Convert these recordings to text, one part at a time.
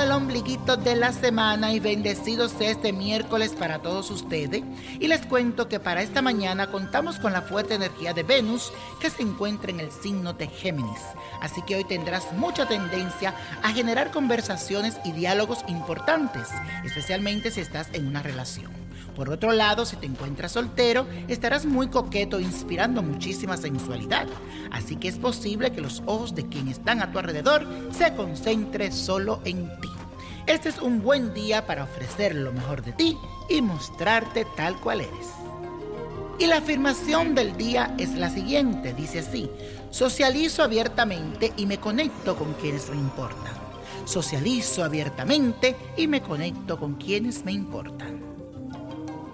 El ombliguito de la semana y bendecidos este miércoles para todos ustedes. Y les cuento que para esta mañana contamos con la fuerte energía de Venus que se encuentra en el signo de Géminis. Así que hoy tendrás mucha tendencia a generar conversaciones y diálogos importantes, especialmente si estás en una relación. Por otro lado, si te encuentras soltero, estarás muy coqueto, inspirando muchísima sensualidad. Así que es posible que los ojos de quienes están a tu alrededor se concentren solo en ti. Este es un buen día para ofrecer lo mejor de ti y mostrarte tal cual eres. Y la afirmación del día es la siguiente, dice así, socializo abiertamente y me conecto con quienes me importan. Socializo abiertamente y me conecto con quienes me importan.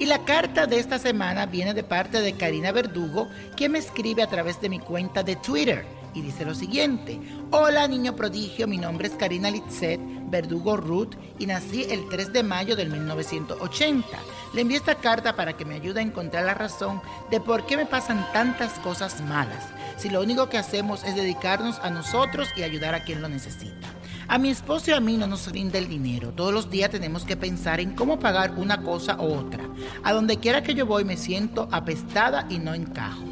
Y la carta de esta semana viene de parte de Karina Verdugo, quien me escribe a través de mi cuenta de Twitter. Y dice lo siguiente, hola niño prodigio, mi nombre es Karina Litzet Verdugo Ruth y nací el 3 de mayo del 1980. Le envío esta carta para que me ayude a encontrar la razón de por qué me pasan tantas cosas malas, si lo único que hacemos es dedicarnos a nosotros y ayudar a quien lo necesita. A mi esposo y a mí no nos rinde el dinero. Todos los días tenemos que pensar en cómo pagar una cosa u otra. A donde quiera que yo voy me siento apestada y no encajo.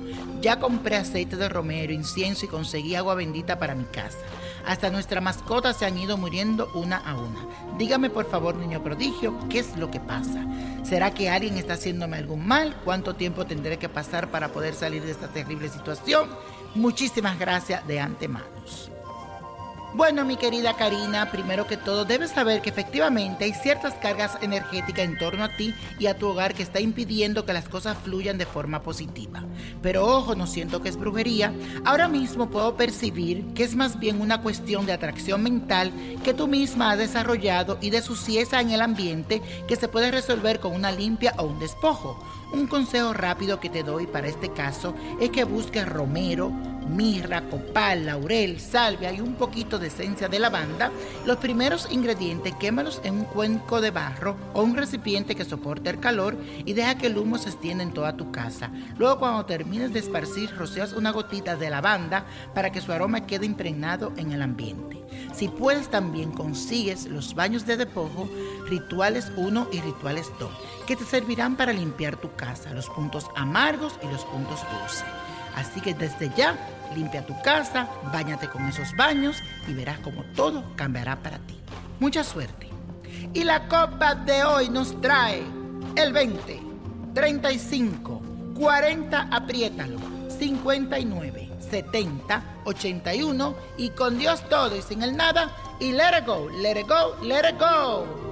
Ya compré aceite de romero, incienso y conseguí agua bendita para mi casa. Hasta nuestras mascotas se han ido muriendo una a una. Dígame por favor, niño prodigio, ¿qué es lo que pasa? ¿Será que alguien está haciéndome algún mal? ¿Cuánto tiempo tendré que pasar para poder salir de esta terrible situación? Muchísimas gracias de antemano. Bueno, mi querida Karina, primero que todo debes saber que efectivamente hay ciertas cargas energéticas en torno a ti y a tu hogar que está impidiendo que las cosas fluyan de forma positiva. Pero ojo, no siento que es brujería. Ahora mismo puedo percibir que es más bien una cuestión de atracción mental que tú misma has desarrollado y de suciedad en el ambiente que se puede resolver con una limpia o un despojo. Un consejo rápido que te doy para este caso es que busques romero, mirra, copal, laurel, salvia y un poquito de esencia de lavanda. Los primeros ingredientes quémalos en un cuenco de barro o un recipiente que soporte el calor y deja que el humo se extienda en toda tu casa. Luego cuando termines de esparcir, rocias una gotita de lavanda para que su aroma quede impregnado en el ambiente. Si puedes también consigues los baños de despojo, rituales 1 y rituales 2, que te servirán para limpiar tu casa, los puntos amargos y los puntos dulces. Así que desde ya, limpia tu casa, bañate con esos baños y verás como todo cambiará para ti. Mucha suerte. Y la copa de hoy nos trae el 20, 35, 40, apriétalo, 59, 70, 81 y con Dios todo y sin el nada y let it go, let it go, let it go.